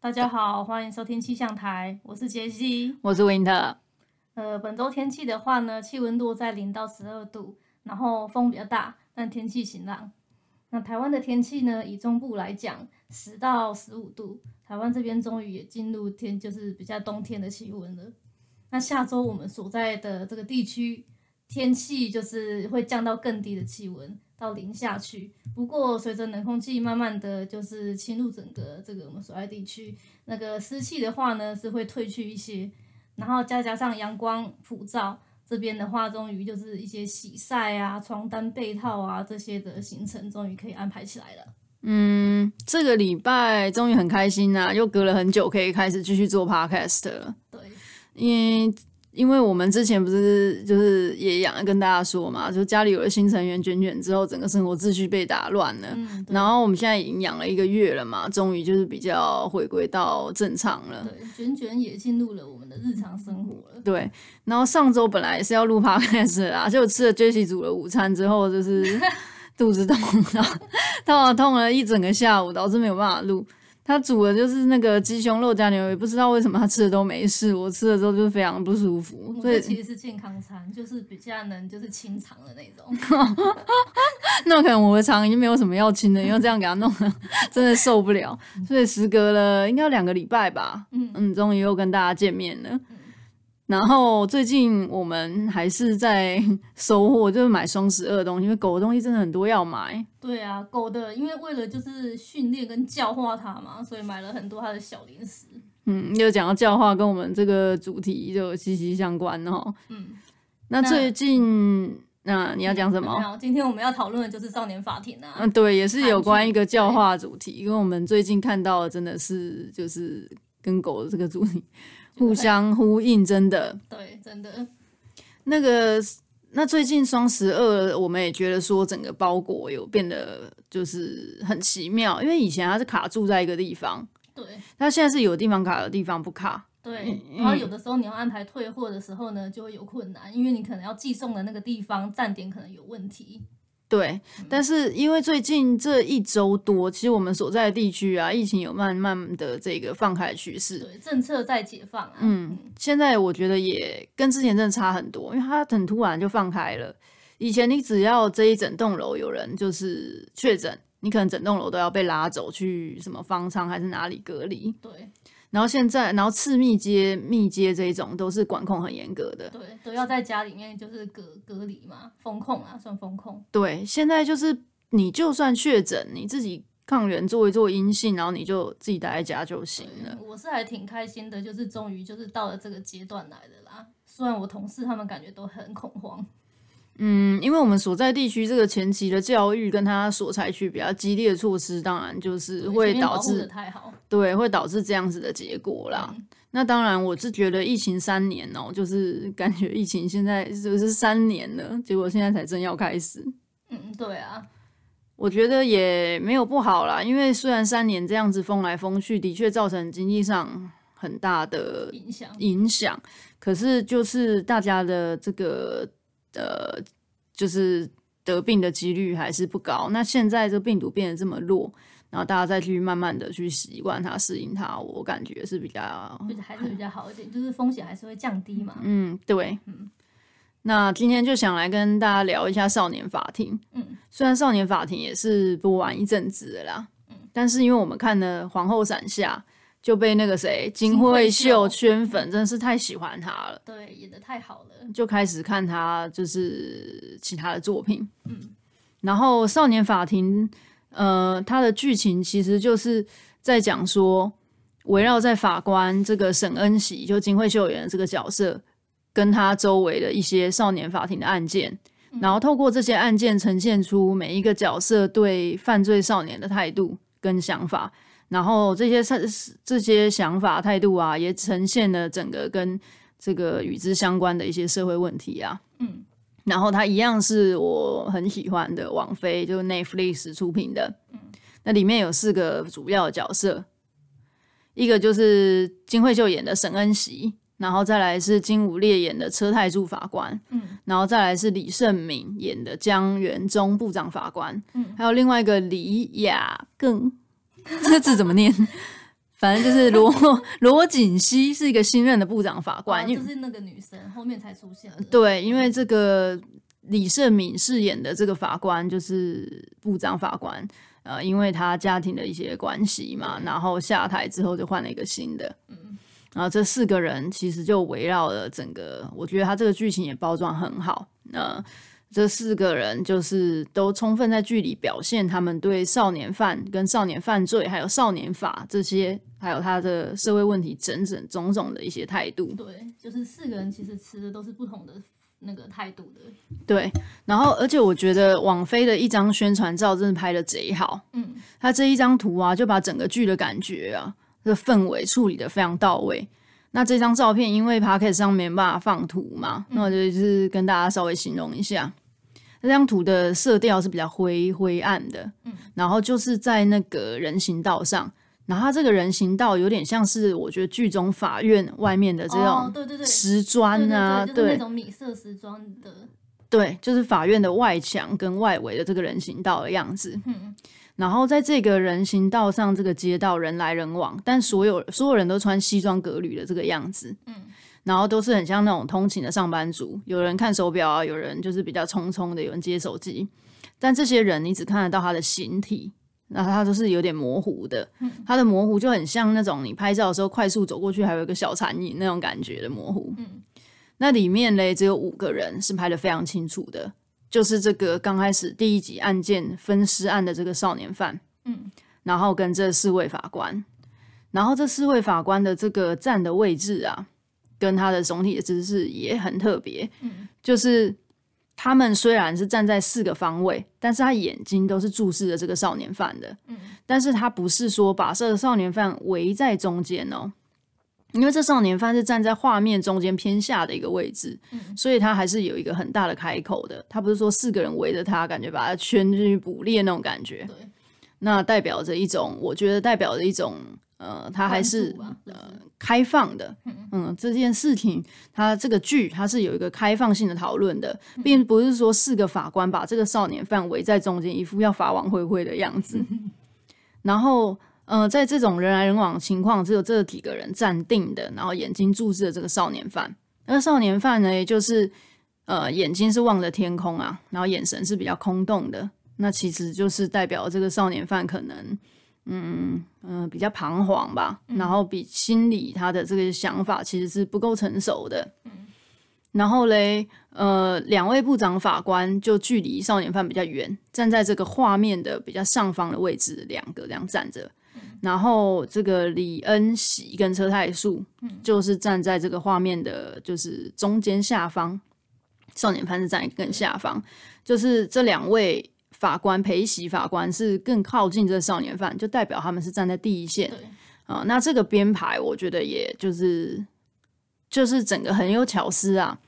大家好，欢迎收听气象台，我是杰西，我是 Winter。呃，本周天气的话呢，气温落在零到十二度，然后风比较大，但天气晴朗。那台湾的天气呢，以中部来讲，十到十五度，台湾这边终于也进入天，就是比较冬天的气温了。那下周我们所在的这个地区，天气就是会降到更低的气温。到零下去，不过随着冷空气慢慢的就是侵入整个这个我们所在地区，那个湿气的话呢是会退去一些，然后再加上阳光普照，这边的话终于就是一些洗晒啊、床单被套啊这些的行程终于可以安排起来了。嗯，这个礼拜终于很开心呐、啊，又隔了很久可以开始继续做 podcast 了。对，因为。因为我们之前不是就是也养跟大家说嘛，就家里有了新成员卷卷之后，整个生活秩序被打乱了。嗯、然后我们现在已经养了一个月了嘛，终于就是比较回归到正常了。对，卷卷也进入了我们的日常生活了。对，然后上周本来是要录 podcast 啊，就吃了 Jessie 煮了午餐之后，就是肚子痛，然后 痛了痛了一整个下午，导致没有办法录。他煮的就是那个鸡胸肉加牛肉，也不知道为什么他吃的都没事，我吃了之后就非常不舒服。所以其实是健康餐，就是比较能就是清肠的那种。那可能我的肠已经没有什么要清的，因为这样给它弄了，真的受不了。所以时隔了应该有两个礼拜吧，嗯嗯，终于又跟大家见面了。然后最近我们还是在 收获，就是买双十二的东西，因为狗的东西真的很多要买。对啊，狗的，因为为了就是训练跟教化它嘛，所以买了很多它的小零食。嗯，又讲到教化，跟我们这个主题就息息相关哦。嗯，那最近那，那你要讲什么？嗯，今天我们要讨论的就是少年法庭啊。嗯，对，也是有关一个教化主题，因为我们最近看到的真的是就是跟狗的这个主题。互相呼应，真的。对，真的。那个，那最近双十二，我们也觉得说整个包裹有变得就是很奇妙，因为以前它是卡住在一个地方，对。它现在是有地方卡，有地方不卡，对。然后有的时候你要安排退货的时候呢，就会有困难，因为你可能要寄送的那个地方站点可能有问题。对，但是因为最近这一周多，其实我们所在的地区啊，疫情有慢慢的这个放开的趋势，对，政策在解放啊。嗯，现在我觉得也跟之前真的差很多，因为它很突然就放开了。以前你只要这一整栋楼有人就是确诊，你可能整栋楼都要被拉走去什么方舱还是哪里隔离。对。然后现在，然后次密接、密接这一种都是管控很严格的，对，都要在家里面就是隔隔离嘛，封控啊，算封控。对，现在就是你就算确诊，你自己抗原做一做阴性，然后你就自己待在家就行了。我是还挺开心的，就是终于就是到了这个阶段来的啦。虽然我同事他们感觉都很恐慌。嗯，因为我们所在地区这个前期的教育跟他所采取比较激烈的措施，当然就是会导致对，会导致这样子的结果啦。嗯、那当然，我是觉得疫情三年哦、喔，就是感觉疫情现在就是三年了，结果现在才正要开始。嗯，对啊，我觉得也没有不好啦，因为虽然三年这样子风来风去，的确造成经济上很大的影响影响，可是就是大家的这个。呃，就是得病的几率还是不高。那现在这病毒变得这么弱，然后大家再去慢慢的去习惯它、适应它，我感觉是比较还是比较好一点，就是风险还是会降低嘛。嗯，对。嗯，那今天就想来跟大家聊一下少年法庭。嗯，虽然少年法庭也是播完一阵子的啦，嗯，但是因为我们看了《皇后伞下》。就被那个谁金惠秀圈粉，真的是太喜欢他了。对，演的太好了，就开始看他就是其他的作品。嗯，然后《少年法庭》呃，他的剧情其实就是在讲说，围绕在法官这个沈恩喜，就金惠秀演的这个角色，跟他周围的一些少年法庭的案件，嗯，然后透过这些案件呈现出每一个角色对犯罪少年的态度跟想法。然后这些这些想法态度啊，也呈现了整个跟这个与之相关的一些社会问题啊。嗯，然后它一样是我很喜欢的王菲，就是 Netflix 出品的。嗯，那里面有四个主要的角色，一个就是金惠秀演的沈恩熙，然后再来是金武烈演的车太柱法官，嗯，然后再来是李胜敏演的江元忠部长法官，嗯，还有另外一个李雅更。这个字怎么念？反正就是罗罗锦熙是一个新任的部长法官，哦、就是那个女生后面才出现的。对，因为这个李胜敏饰演的这个法官就是部长法官，呃，因为他家庭的一些关系嘛，然后下台之后就换了一个新的。嗯，然后这四个人其实就围绕了整个，我觉得他这个剧情也包装很好。呃这四个人就是都充分在剧里表现他们对少年犯跟少年犯罪，还有少年法这些，还有他的社会问题，整整种种的一些态度。对，就是四个人其实吃的都是不同的那个态度的。对，然后而且我觉得网飞的一张宣传照真的拍的贼好。嗯，他这一张图啊，就把整个剧的感觉啊，这个氛围处理的非常到位。那这张照片因为 Podcast 上没办法放图嘛，嗯、那我就是跟大家稍微形容一下，那张图的色调是比较灰灰暗的，嗯，然后就是在那个人行道上，然后它这个人行道有点像是我觉得剧中法院外面的这种对对对。石砖啊，对，就是那种米色石砖的，对，就是法院的外墙跟外围的这个人行道的样子，嗯。然后在这个人行道上，这个街道人来人往，但所有所有人都穿西装革履的这个样子，嗯，然后都是很像那种通勤的上班族，有人看手表啊，有人就是比较匆匆的，有人接手机，但这些人你只看得到他的形体，那他都是有点模糊的，嗯，他的模糊就很像那种你拍照的时候快速走过去，还有一个小残影那种感觉的模糊，嗯，那里面嘞只有五个人是拍得非常清楚的。就是这个刚开始第一集案件分尸案的这个少年犯，嗯，然后跟这四位法官，然后这四位法官的这个站的位置啊，跟他的总体的姿势也很特别，嗯，就是他们虽然是站在四个方位，但是他眼睛都是注视着这个少年犯的，嗯，但是他不是说把这个少年犯围在中间哦。因为这少年犯是站在画面中间偏下的一个位置，嗯，所以他还是有一个很大的开口的。他不是说四个人围着他，感觉把他圈进去捕猎那种感觉。对，那代表着一种，我觉得代表着一种，呃，他还是呃开放的。嗯，这件事情，他这个剧他是有一个开放性的讨论的，并不是说四个法官把这个少年犯围在中间，一副要法网恢恢的样子，然后。呃，在这种人来人往的情况，只有这几个人站定的，然后眼睛注视着这个少年犯。那个少年犯呢，也就是呃眼睛是望着天空啊，然后眼神是比较空洞的。那其实就是代表这个少年犯可能，嗯嗯、呃，比较彷徨吧，然后比心里他的这个想法其实是不够成熟的。然后嘞，呃，两位部长法官就距离少年犯比较远，站在这个画面的比较上方的位置，两个这样站着。然后这个李恩喜跟车太树，就是站在这个画面的，就是中间下方。少年犯是站在更下方，就是这两位法官陪席法官是更靠近这个少年犯，就代表他们是站在第一线。啊、呃，那这个编排，我觉得也就是就是整个很有巧思啊，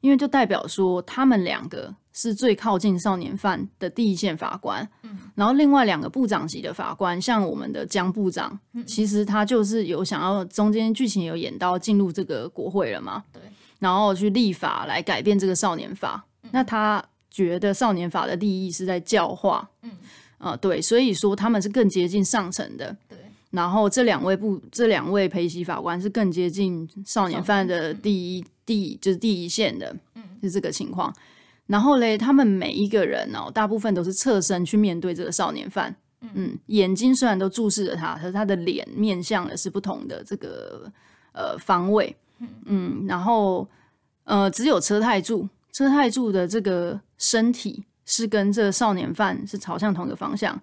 因为就代表说他们两个。是最靠近少年犯的第一线法官，嗯，然后另外两个部长级的法官，像我们的江部长，嗯，其实他就是有想要中间剧情有演到进入这个国会了嘛，对，然后去立法来改变这个少年法，嗯，那他觉得少年法的利益是在教化，嗯，啊，呃，对，所以说他们是更接近上层的，对，然后这两位不这两位陪席法官是更接近少年犯的第一第就是第一线的，嗯，是这个情况。然后嘞，他们每一个人哦，大部分都是侧身去面对这个少年犯，嗯，嗯，眼睛虽然都注视着他，可是他的脸面向的是不同的这个呃方位，嗯，嗯，然后呃，只有车太柱，车太柱的这个身体是跟这个少年犯是朝向同一个方向，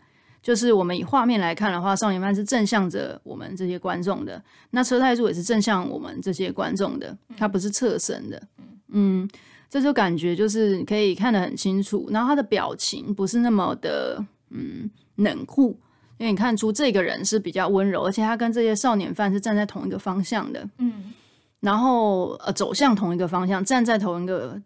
就是我们以画面来看的话，少年犯是正向着我们这些观众的，那车太柱也是正向我们这些观众的，他不是侧身的，嗯。这就感觉就是可以看得很清楚，然后他的表情不是那么的嗯冷酷，因为你看出这个人是比较温柔，而且他跟这些少年犯是站在同一个方向的，嗯，然后呃走向同一个方向，站在同一个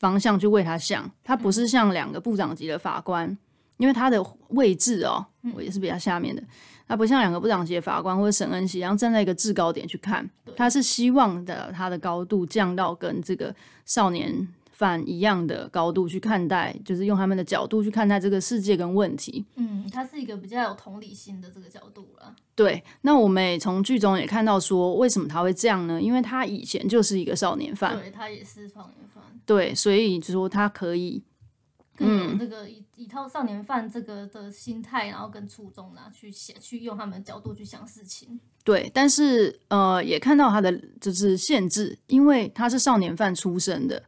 方向去为他想，他不是像两个部长级的法官，因为他的位置哦，我也是比较下面的，他不像两个部长级的法官或者沈恩熙然后站在一个制高点去看，他是希望的他的高度降到跟这个少年犯一样的高度去看待，就是用他们的角度去看待这个世界跟问题。嗯，他是一个比较有同理心的这个角度了。对，那我们也从剧中也看到说，为什么他会这样呢？因为他以前就是一个少年犯，对，他也是少年犯，对，所以就说他可以。嗯，这个以一套少年犯这个的心态，然后跟初衷呢，去想去用他们的角度去想事情。对，但是呃，也看到他的就是限制，因为他是少年犯出身的，嗯，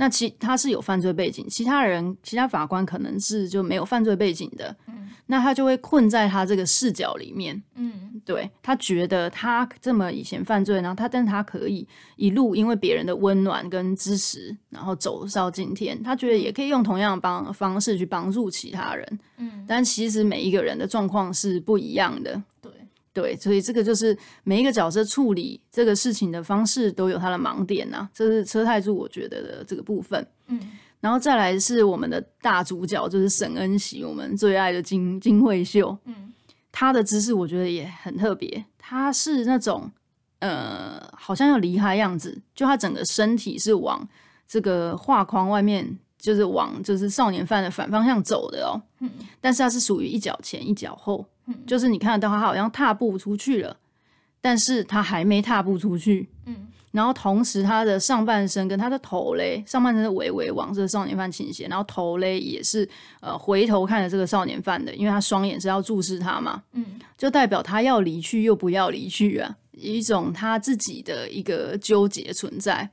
那其他是有犯罪背景，其他人其他法官可能是就没有犯罪背景的，嗯，那他就会困在他这个视角里面，嗯。对，他觉得他这么以前犯罪，然后他但他可以一路因为别人的温暖跟支持，然后走到今天。他觉得也可以用同样的帮方式去帮助其他人。嗯，但其实每一个人的状况是不一样的。对对，所以这个就是每一个角色处理这个事情的方式都有他的盲点呐、啊。这是车太柱我觉得的这个部分。嗯，然后再来是我们的大主角，就是沈恩喜，我们最爱的金金惠秀。嗯。他的姿势我觉得也很特别，他是那种呃，好像要离开样子，就他整个身体是往这个画框外面，就是往就是少年犯的反方向走的哦。嗯，但是他是属于一脚前一脚后，嗯，就是你看得到他好像踏步出去了，但是他还没踏步出去。嗯。然后同时，他的上半身跟他的头嘞，上半身是微微往这个少年犯倾斜，然后头嘞也是呃回头看着这个少年犯的，因为他双眼是要注视他嘛，嗯，就代表他要离去又不要离去啊，一种他自己的一个纠结存在。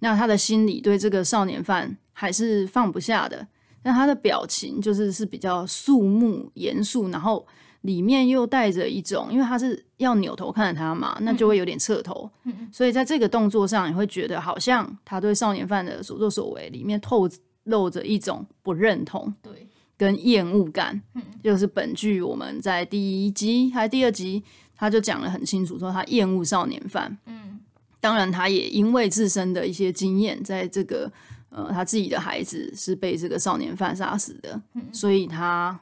那他的心里对这个少年犯还是放不下的，那他的表情就是是比较肃穆严肃，然后。里面又带着一种，因为他是要扭头看着他嘛，那就会有点侧头，嗯、所以在这个动作上，你会觉得好像他对少年犯的所作所为里面透露着一种不认同，对，跟厌恶感。嗯，就是本剧我们在第一集还第二集，他就讲的很清楚，说他厌恶少年犯。嗯，当然他也因为自身的一些经验，在这个呃他自己的孩子是被这个少年犯杀死的，嗯、所以他。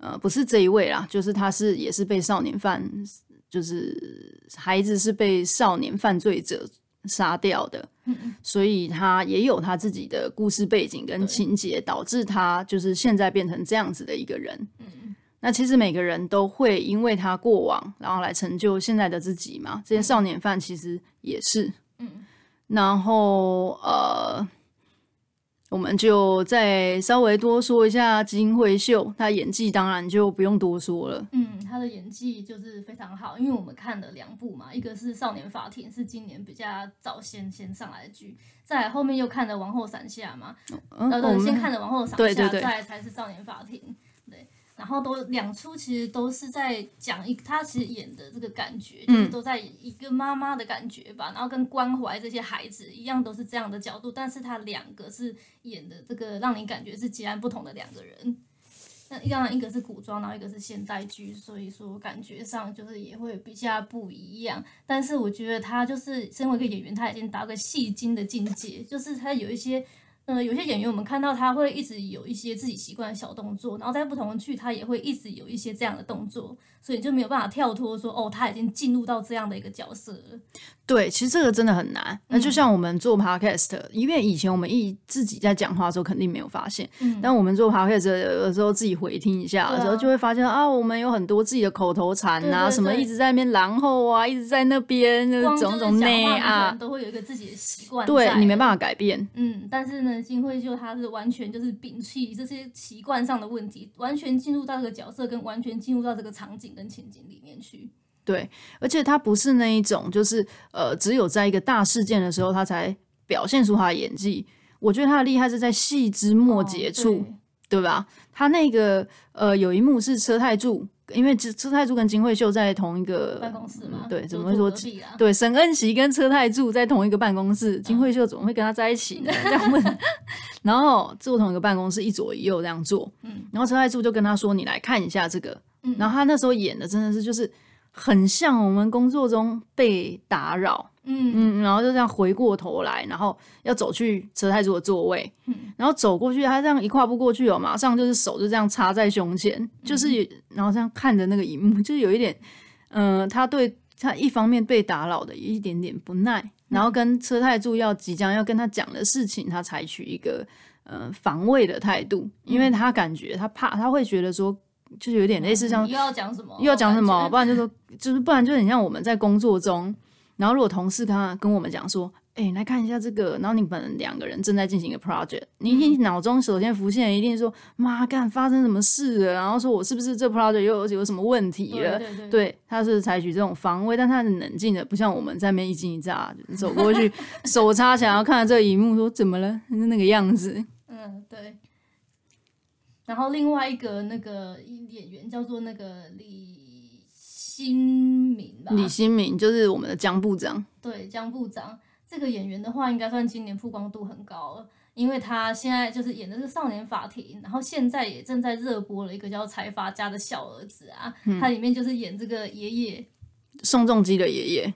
呃，不是这一位啦，就是他是也是被少年犯，就是孩子是被少年犯罪者杀掉的，嗯，所以他也有他自己的故事背景跟情节，导致他就是现在变成这样子的一个人。嗯，那其实每个人都会因为他过往，然后来成就现在的自己嘛。这些少年犯其实也是，嗯，然后呃。我们就再稍微多说一下金惠秀，她演技当然就不用多说了。嗯，她的演技就是非常好，因为我们看了两部嘛，一个是《少年法庭》，是今年比较早先先上来的剧，再来后面又看了《王后伞下》嘛，呃、嗯，对，先看了《王后伞下》，对对对，再来才是《少年法庭》。然后都两出其实都是在讲一，他其实演的这个感觉，就是都在一个妈妈的感觉吧，嗯、然后跟关怀这些孩子一样，都是这样的角度，但是他两个是演的这个让你感觉是截然不同的两个人。那当然一个是古装，然后一个是现代剧，所以说感觉上就是也会比较不一样。但是我觉得他就是身为一个演员，他已经达到个戏精的境界，就是他有一些。嗯，有些演员我们看到他会一直有一些自己习惯的小动作，然后在不同的剧他也会一直有一些这样的动作，所以就没有办法跳脱说哦，他已经进入到这样的一个角色了。对，其实这个真的很难。那就像我们做 podcast，、嗯、因为以前我们一自己在讲话的时候肯定没有发现，嗯，但我们做 podcast 有的时候自己回听一下的时候，就会发现啊，我们有很多自己的口头禅啊，对对对，什么一直在那边然后啊，一直在那边，就是种种内啊，都会有一个自己的习惯，对，你没办法改变。嗯，但是呢，金惠秀她是完全就是摒弃这些习惯上的问题，完全进入到这个角色，跟完全进入到这个场景跟情景里面去。对，而且他不是那一种，就是呃，只有在一个大事件的时候，他才表现出他的演技。我觉得他的厉害是在细枝末节处，哦、对，对吧？他那个呃，有一幕是车太柱，因为车太柱跟金惠秀在同一个办公室嘛，对，怎么会说？对，沈恩琪跟车太柱在同一个办公室，嗯、金惠秀怎么会跟他在一起呢？这样问，然后坐同一个办公室，一左一右这样坐，嗯，然后车太柱就跟他说：“你来看一下这个。嗯”然后他那时候演的真的是就是。很像我们工作中被打扰，嗯。嗯，然后就这样回过头来，然后要走去车太柱的座位，嗯，然后走过去，他这样一跨步过去哦，马上就是手就这样插在胸前，嗯、就是然后这样看着那个荧幕，就是有一点，嗯、呃，他对他一方面被打扰的有一点点不耐，嗯、然后跟车太柱要即将要跟他讲的事情，他采取一个呃防卫的态度，因为他感觉他怕，他会觉得说，就是有点类似像、嗯、又要讲什么，又要讲什么，不然就说就是不然就很像我们在工作中，然后如果同事刚刚跟我们讲说。哎、欸，来看一下这个。然后你们两个人正在进行一个 project，你你脑中首先浮现一定说妈干发生什么事了，然后说我是不是这 project 又有，有什么问题了？对对对，对，他是采取这种防卫，但他很冷静的，不像我们在那边一惊一乍走过去，手插想要看这个荧幕，说怎么了？是那个样子。嗯，对。然后另外一个那个演员叫做那个李新民吧？李新民就是我们的江部长。对，江部长。这个演员的话，应该算今年曝光度很高了，因为他现在就是演的是少年法庭，然后现在也正在热播了一个叫《财阀家的小儿子》啊，他、嗯、里面就是演这个爷爷，宋仲基的爷爷。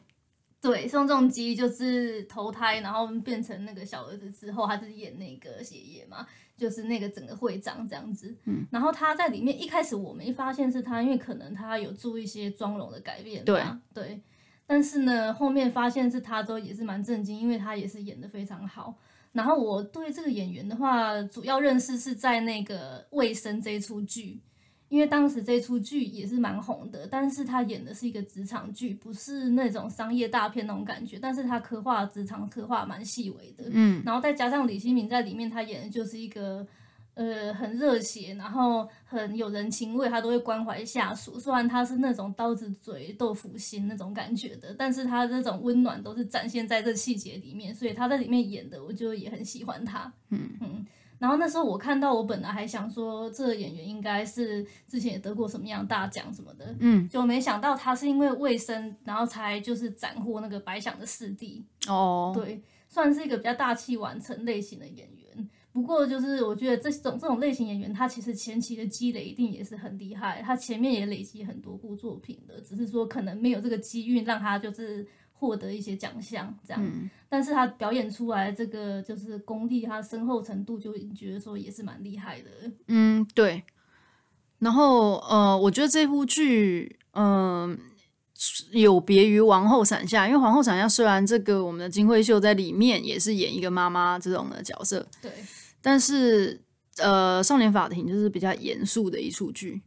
对，宋仲基就是投胎，然后变成那个小儿子之后，他就是演那个爷爷嘛，就是那个整个会长这样子。嗯，然后他在里面一开始我没发现是他，因为可能他有做一些妆容的改变。对对。但是呢，后面发现是他之后也是蛮震惊，因为他也是演的非常好。然后我对这个演员的话，主要认识是在那个《卫生》这一出剧，因为当时这出剧也是蛮红的。但是他演的是一个职场剧，不是那种商业大片那种感觉。但是他刻画职场刻画蛮细微的，嗯。然后再加上李新民在里面，他演的就是一个。呃，很热血，然后很有人情味，他都会关怀下属。虽然他是那种刀子嘴豆腐心那种感觉的，但是他这种温暖都是展现在这细节里面，所以他在里面演的，我就也很喜欢他。嗯嗯。然后那时候我看到，我本来还想说，这个演员应该是之前也得过什么样大奖什么的，嗯，就没想到他是因为卫生，然后才就是斩获那个白想的四弟。哦，对，算是一个比较大器晚成类型的演员。不过就是我觉得这种这种类型演员，他其实前期的积累一定也是很厉害，他前面也累积很多部作品的，只是说可能没有这个机遇让他就是获得一些奖项这样。嗯。但是他表演出来这个就是功力，他深厚程度就觉得说也是蛮厉害的。嗯，对。然后呃，我觉得这部剧嗯、呃、有别于《王后伞下》，因为《皇后伞下》虽然这个我们的金惠秀在里面也是演一个妈妈这种的角色，对。但是，呃，少年法庭就是比较严肃的一出剧，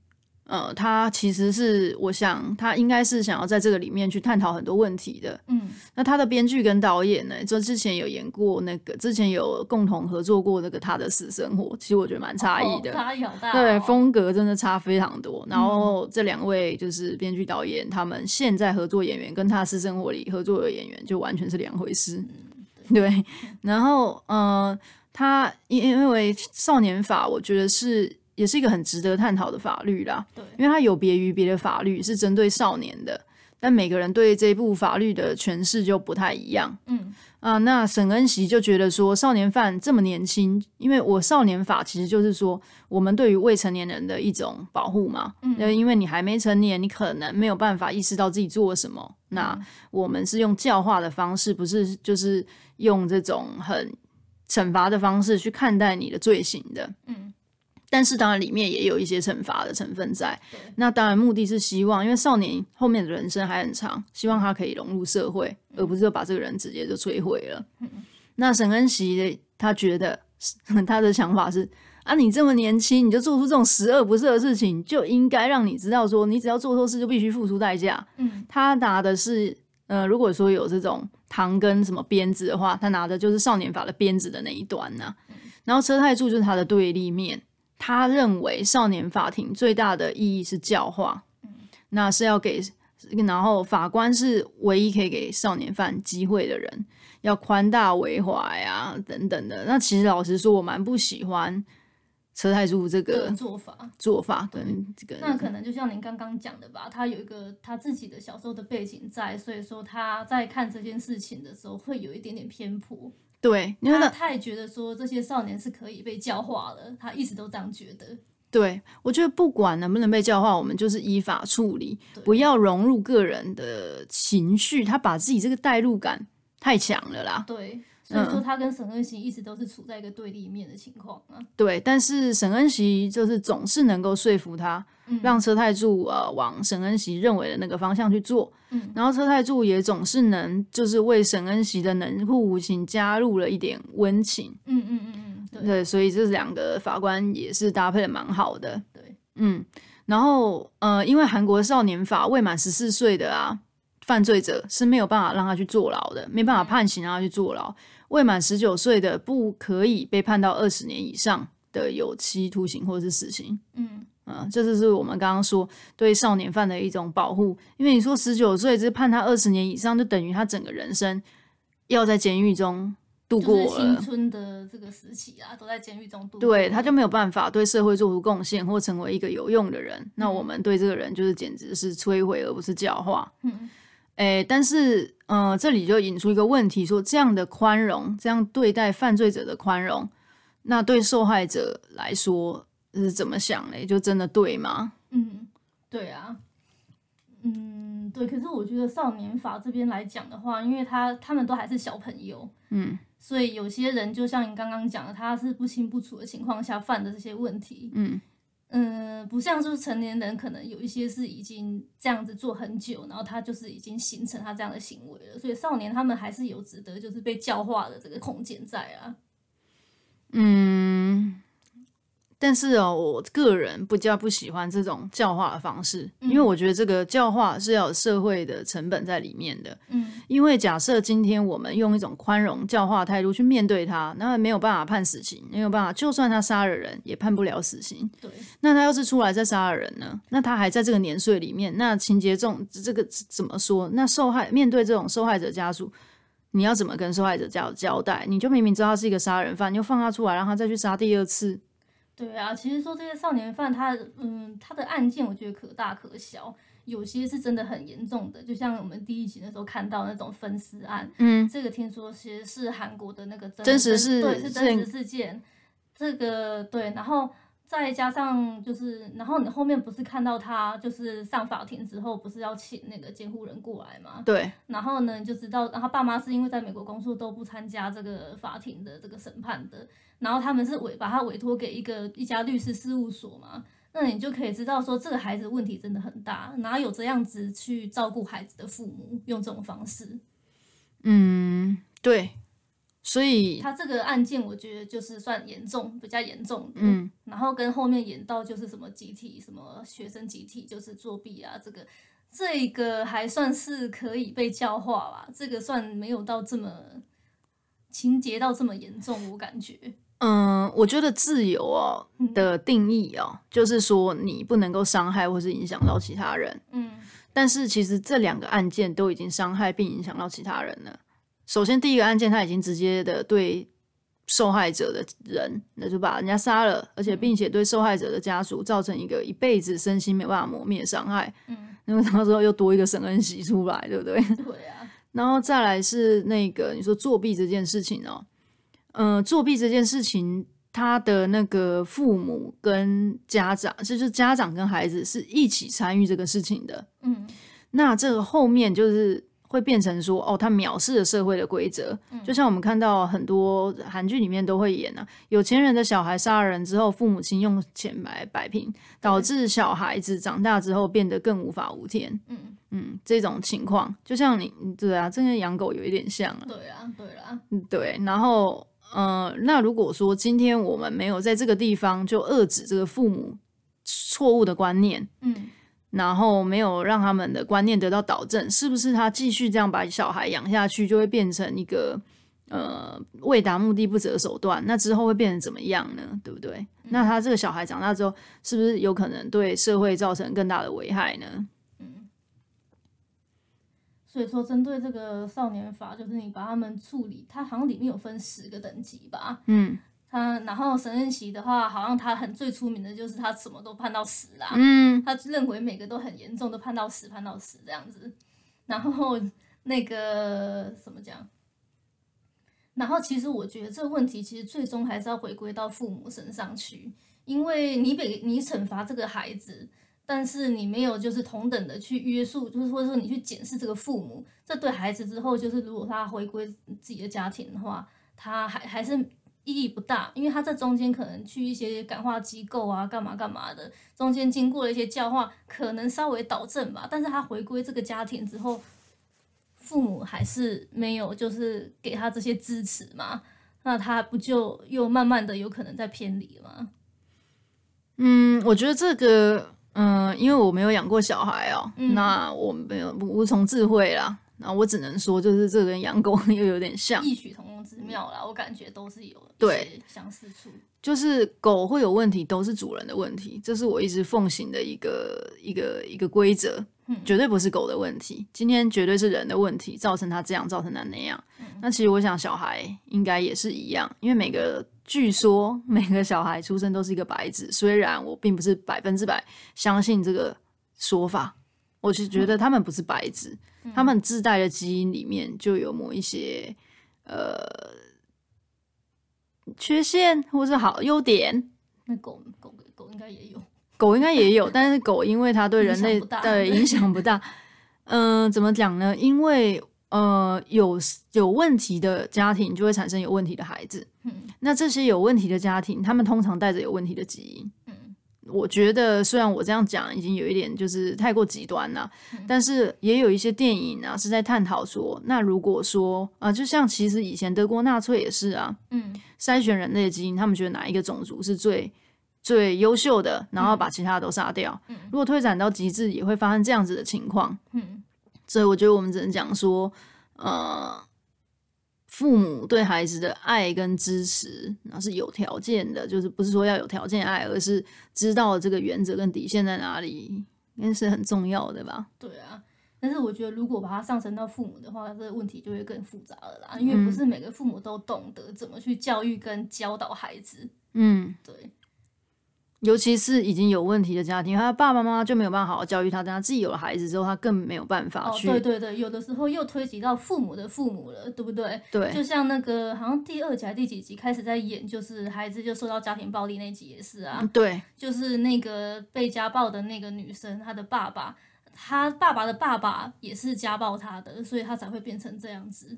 呃，他其实是我想他应该是想要在这个里面去探讨很多问题的，嗯，那他的编剧跟导演呢，就之前有演过那个，之前有共同合作过那个他的私生活，其实我觉得蛮差异的，差异好大，对，风格真的差非常多。然后这两位就是编剧导演，他们现在合作演员跟他私生活里合作的演员就完全是两回事，对，然后嗯。他因因为少年法，我觉得是也是一个很值得探讨的法律啦。对，因为它有别于别的法律，是针对少年的，但每个人对这部法律的诠释就不太一样。嗯啊，那沈恩熙就觉得说，少年犯这么年轻，因为我少年法其实就是说，我们对于未成年人的一种保护嘛。嗯，因为你还没成年，你可能没有办法意识到自己做了什么。那我们是用教化的方式，不是就是用这种很。惩罚的方式去看待你的罪行的，嗯，但是当然里面也有一些惩罚的成分在。那当然目的是希望，因为少年后面的人生还很长，希望他可以融入社会，而不是就把这个人直接就摧毁了。嗯，那沈恩熙他觉得他的想法是啊，你这么年轻，你就做出这种十恶不赦的事情，就应该让你知道说，你只要做错事就必须付出代价。嗯，他拿的是。呃，如果说有这种糖跟什么鞭子的话，他拿的就是少年法的鞭子的那一端呢、啊。然后车太柱就是他的对立面，他认为少年法庭最大的意义是教化，那是要给，然后法官是唯一可以给少年犯机会的人，要宽大为怀啊等等的。那其实老实说，我蛮不喜欢。车太柱这个做法，做法跟这个，那可能就像您刚刚讲的吧，他有一个他自己的小时候的背景在，所以说他在看这件事情的时候会有一点点偏颇。对，因为他太觉得说这些少年是可以被教化的，他一直都这样觉得。对，我觉得不管能不能被教化，我们就是依法处理，不要融入个人的情绪，他把自己这个代入感太强了啦。对。所以说他跟沈恩熙一直都是处在一个对立面的情况啊。对，但是沈恩熙就是总是能够说服他，嗯、让车太柱呃往沈恩熙认为的那个方向去做。嗯，然后车太柱也总是能就是为沈恩熙的能护无情加入了一点温情。嗯嗯嗯嗯，对，对，所以这两个法官也是搭配的蛮好的。对，嗯，然后呃，因为韩国少年法未满十四岁的啊。犯罪者是没有办法让他去坐牢的，没办法判刑让他去坐牢。未满十九岁的不可以被判到二十年以上的有期徒刑或者是死刑。嗯嗯，这就是我们刚刚说对少年犯的一种保护。因为你说十九岁只判他二十年以上，就等于他整个人生要在监狱中度过了青春的这个时期啊，都在监狱中度过。对，他就没有办法对社会做出贡献或成为一个有用的人。嗯、那我们对这个人就是简直是摧毁而不是教化。嗯。诶，但是，呃，这里就引出一个问题：说这样的宽容，这样对待犯罪者的宽容，那对受害者来说是怎么想嘞？就真的对吗？嗯，对啊，嗯，对。可是我觉得少年法这边来讲的话，因为他他们都还是小朋友，嗯，所以有些人就像你刚刚讲的，他是不清不楚的情况下犯的这些问题，嗯。嗯，不像就是成年人，可能有一些是已经这样子做很久，然后他就是已经形成他这样的行为了，所以少年他们还是有值得就是被教化的这个空间在啊。嗯。但是哦，我个人比较不喜欢这种教化的方式，因为我觉得这个教化是要有社会的成本在里面的。嗯，因为假设今天我们用一种宽容教化态度去面对他，那没有办法判死刑，没有办法，就算他杀了人，也判不了死刑。对，那他要是出来再杀了人呢？那他还在这个年岁里面，那情节重，这个怎么说？那受害面对这种受害者家属，你要怎么跟受害者交交代？你就明明知道他是一个杀人犯，你就放他出来，让他再去杀第二次。对啊，其实说这些少年犯他，他嗯，他的案件我觉得可大可小，有些是真的很严重的，就像我们第一集的时候看到那种分尸案，嗯，这个听说其实是韩国的那个真，真实事，对，是真实事件，这个对，然后。再加上就是，然后你后面不是看到他就是上法庭之后，不是要请那个监护人过来吗？对。然后呢，就知道，然后爸妈是因为在美国工作都不参加这个法庭的这个审判的，然后他们是委把他委托给一个一家律师事务所嘛，那你就可以知道说这个孩子问题真的很大，哪有这样子去照顾孩子的父母用这种方式？嗯，对。所以他这个案件，我觉得就是算严重，比较严重的。嗯，然后跟后面演到就是什么集体，什么学生集体就是作弊啊，这个这个还算是可以被教化吧。这个算没有到这么情节到这么严重，我感觉。嗯，我觉得自由哦的定义哦，就是说你不能够伤害或是影响到其他人。嗯，但是其实这两个案件都已经伤害并影响到其他人了。首先，第一个案件他已经直接的对受害者的人，那就把人家杀了，而且并且对受害者的家属造成一个一辈子身心没办法磨灭的伤害。嗯，因为到时候又多一个沈恩锡出来，对不对？对啊。然后再来是那个你说作弊这件事情哦，嗯、呃，作弊这件事情，他的那个父母跟家长，就是家长跟孩子是一起参与这个事情的。嗯，那这个后面就是。会变成说哦，他藐视了社会的规则，嗯，就像我们看到很多韩剧里面都会演啊，有钱人的小孩杀人之后，父母亲用钱来摆平，导致小孩子长大之后变得更无法无天。嗯嗯，这种情况就像你对啊，这跟养狗有一点像啊。对啊，对啊，对。然后呃，那如果说今天我们没有在这个地方就遏制这个父母错误的观念，嗯。然后没有让他们的观念得到导正，是不是他继续这样把小孩养下去，就会变成一个呃为达目的不择手段？那之后会变成怎么样呢？对不对？嗯。那他这个小孩长大之后，是不是有可能对社会造成更大的危害呢？嗯。所以说，针对这个少年法，就是你把他们处理，它好像里面有分十个等级吧？嗯。他然后沈恩奇的话，好像他很最出名的就是他什么都判到死啦。嗯，他认为每个都很严重，都判到死，判到死这样子。然后那个怎么讲？然后其实我觉得这个问题其实最终还是要回归到父母身上去，因为你给你惩罚这个孩子，但是你没有就是同等的去约束，就是或者说你去检视这个父母，这对孩子之后就是如果他回归自己的家庭的话。他还还是意义不大，因为他这中间可能去一些感化机构啊，干嘛干嘛的，中间经过了一些教化，可能稍微导正吧。但是他回归这个家庭之后，父母还是没有就是给他这些支持嘛，那他不就又慢慢的有可能在偏离吗？嗯，我觉得这个，嗯、呃，因为我没有养过小孩哦，嗯、那我没有无从智慧啦。那我只能说，就是这跟养狗又有点像，异曲同工之妙啦。我感觉都是有对相似处。就是狗会有问题，都是主人的问题，这是我一直奉行的一个一个一个规则，嗯、绝对不是狗的问题。今天绝对是人的问题，造成他这样，造成他那样。嗯、那其实我想，小孩应该也是一样，因为每个。据说每个小孩出生都是一个白纸，虽然我并不是百分之百相信这个说法，我是觉得他们不是白纸，嗯、他们自带的基因里面就有某一些呃缺陷，或是好优点。那狗狗狗应该也有，狗应该也有，但是狗因为它对人类的影响不大。嗯、呃，怎么讲呢？因为呃，有有问题的家庭就会产生有问题的孩子。嗯，那这些有问题的家庭，他们通常带着有问题的基因。嗯，我觉得虽然我这样讲已经有一点就是太过极端了，嗯、但是也有一些电影啊是在探讨说，那如果说啊、呃，就像其实以前德国纳粹也是啊，嗯，筛选人类的基因，他们觉得哪一个种族是最最优秀的，然后把其他的都杀掉。嗯，如果推展到极致，也会发生这样子的情况。嗯。所以我觉得我们只能讲说，呃，父母对孩子的爱跟支持，那是有条件的，就是不是说要有条件爱，而是知道这个原则跟底线在哪里，应该是很重要的吧？对啊，但是我觉得如果把它上升到父母的话，这个问题就会更复杂了啦，因为不是每个父母都懂得怎么去教育跟教导孩子。嗯，对。尤其是已经有问题的家庭，他爸爸妈妈就没有办法好好教育他，等他自己有了孩子之后，他更没有办法去。哦，对对对，有的时候又推及到父母的父母了，对不对？对。就像那个好像第二集还第几集开始在演，就是孩子就受到家庭暴力那集也是啊。对。就是那个被家暴的那个女生，她的爸爸，她爸爸的爸爸也是家暴她的，所以她才会变成这样子。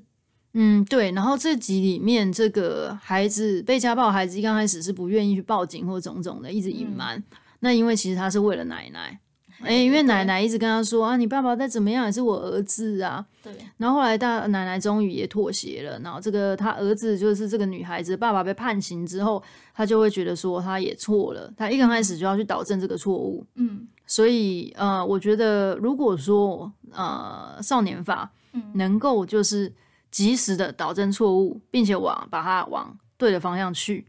嗯，对，然后这集里面这个孩子被家暴，孩子一刚开始是不愿意去报警或种种的，一直隐瞒。嗯、那因为其实他是为了奶奶，哎，因为奶奶一直跟他说啊，你爸爸再怎么样也是我儿子啊。对。然后后来大奶奶终于也妥协了，然后这个他儿子就是这个女孩子爸爸被判刑之后，他就会觉得说他也错了，他一刚开始就要去导正这个错误。嗯。所以呃，我觉得如果说呃少年法能够就是。及时的导正错误，并且往把它往对的方向去，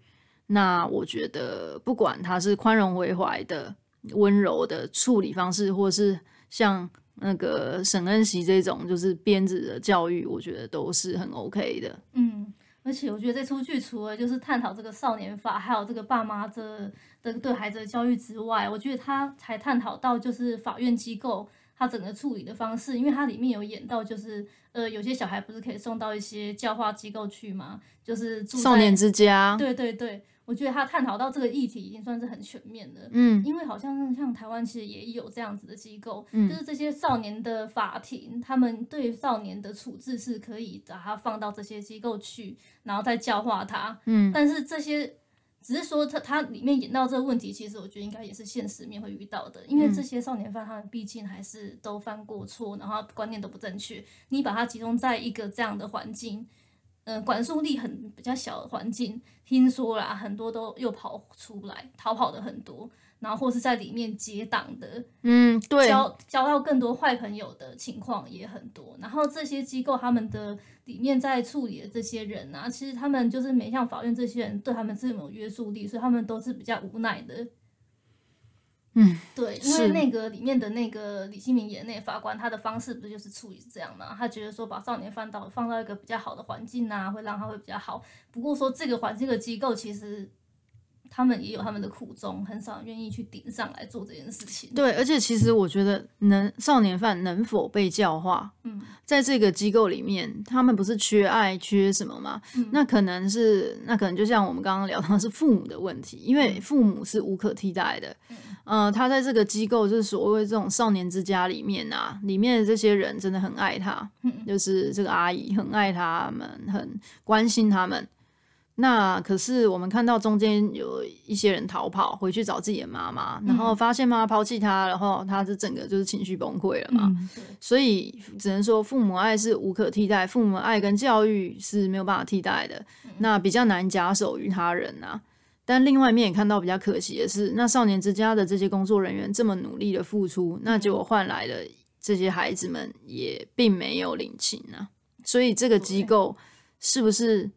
那我觉得不管他是宽容为怀的、温柔的处理方式，或是像那个沈恩熙这种就是鞭子的教育，我觉得都是很 OK 的。嗯，而且我觉得这出剧除了就是探讨这个少年法，还有这个爸妈这的对孩子的教育之外，我觉得他还探讨到就是法院机构。他整个处理的方式，因为它里面有演到，就是呃，有些小孩不是可以送到一些教化机构去吗？就是住少年之家。对对对，我觉得他探讨到这个议题已经算是很全面的。嗯，因为好像像台湾其实也有这样子的机构，嗯，就是这些少年的法庭，他们对少年的处置是可以把他放到这些机构去，然后再教化他。嗯，但是这些。只是说他他里面演到这个问题，其实我觉得应该也是现实面会遇到的，因为这些少年犯他们毕竟还是都犯过错，然后观念都不正确。你把他集中在一个这样的环境，嗯、呃，管束力很比较小的环境，听说啦，很多都又跑出来逃跑的很多。然后或是在里面结党的，嗯，对，交交到更多坏朋友的情况也很多。然后这些机构他们的里面在处理的这些人啊，其实他们就是没像法院这些人对他们这么有约束力，所以他们都是比较无奈的。嗯，对，因为那个里面的那个李新民演的那个法官，他的方式不就是处理是这样吗？他觉得说把少年放到放到一个比较好的环境啊，会让他会比较好。不过说这个环境的机构其实。他们也有他们的苦衷，很少人愿意去顶上来做这件事情。对，而且其实我觉得能，能少年犯能否被教化，嗯，在这个机构里面，他们不是缺爱，缺什么吗？嗯、那可能是，那可能就像我们刚刚聊到的是父母的问题，因为父母是无可替代的。嗯，呃、他在这个机构，就是所谓这种少年之家里面啊，里面的这些人真的很爱他，嗯，就是这个阿姨很爱他们，很关心他们。那可是我们看到中间有一些人逃跑回去找自己的妈妈，然后发现妈妈抛弃他，然后他是整个就是情绪崩溃了嘛。嗯、所以只能说父母爱是无可替代，父母爱跟教育是没有办法替代的。嗯、那比较难假手于他人呐、啊。但另外一面也看到比较可惜的是，那少年之家的这些工作人员这么努力的付出，那结果换来的这些孩子们也并没有领情啊。所以这个机构是不是？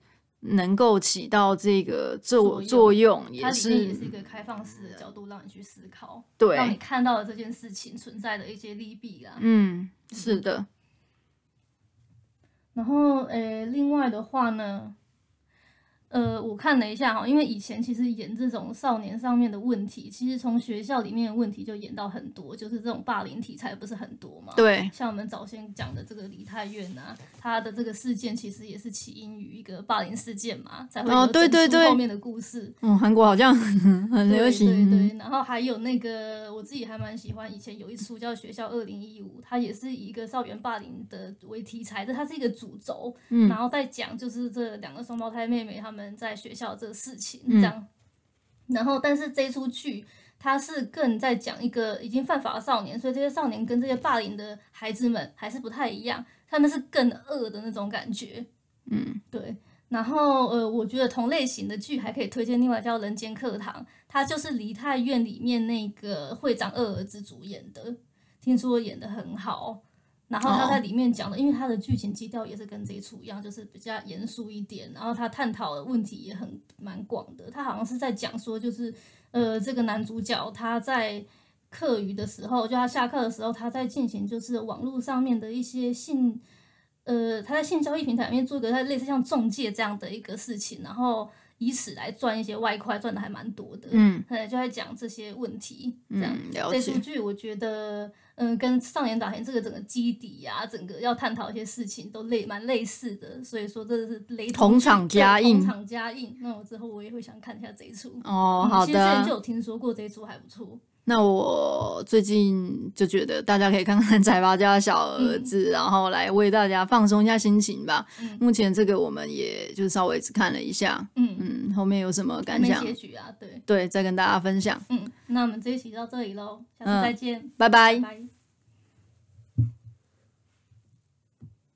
能够起到这个作作用，也是也是一个开放式的角度，让你去思考，对，让你看到了这件事情存在的一些利弊啦。嗯，是的。然后，诶，另外的话呢？呃，我看了一下哈，因为以前其实演这种少年上面的问题，其实从学校里面的问题就演到很多，就是这种霸凌题材不是很多嘛。对。像我们早先讲的这个梨泰院啊，他的这个事件其实也是起因于一个霸凌事件嘛，才会有对对对后面的故事。哦，嗯，韩国好像 很流行。对对对，然后还有那个我自己还蛮喜欢，以前有一出叫《学校二零一五》，它也是以一个校园霸凌的为题材的，它是一个主轴，嗯，然后再讲就是这两个双胞胎妹妹他们。在学校这个事情这样，嗯、然后但是这一出剧，它是更在讲一个已经犯法的少年，所以这些少年跟这些霸凌的孩子们还是不太一样，他们是更恶的那种感觉，嗯，对。然后呃，我觉得同类型的剧还可以推荐另外叫《人间课堂》，它就是梨泰院里面那个会长二儿子主演的，听说演的很好。然后他在里面讲的，因为他的剧情基调也是跟这一出一样，就是比较严肃一点。然后他探讨的问题也很蛮广的。他好像是在讲说，就是呃，这个男主角他在课余的时候，就他下课的时候，他在进行就是网络上面的一些性，呃，他在性交易平台里面做一个类似像中介这样的一个事情，然后以此来赚一些外快，赚的还蛮多的。嗯，就在讲这些问题。这样，嗯，了解。这出剧我觉得。嗯，跟上演打田这个整个基底呀、啊，整个要探讨一些事情都类蛮类似的，所以说这是雷同，同场加印，同场加印。那我之后我也会想看一下这一出。哦，好的。其实之前就有听说过这一出还不错。那我最近就觉得大家可以看看 《财阀家的小儿子》嗯，然后来为大家放松一下心情吧。嗯、目前这个我们也就稍微只看了一下。嗯嗯，后面有什么感想？结局啊，对对，再跟大家分享。嗯，那我们这一期到这里喽，下次再见，拜。拜拜。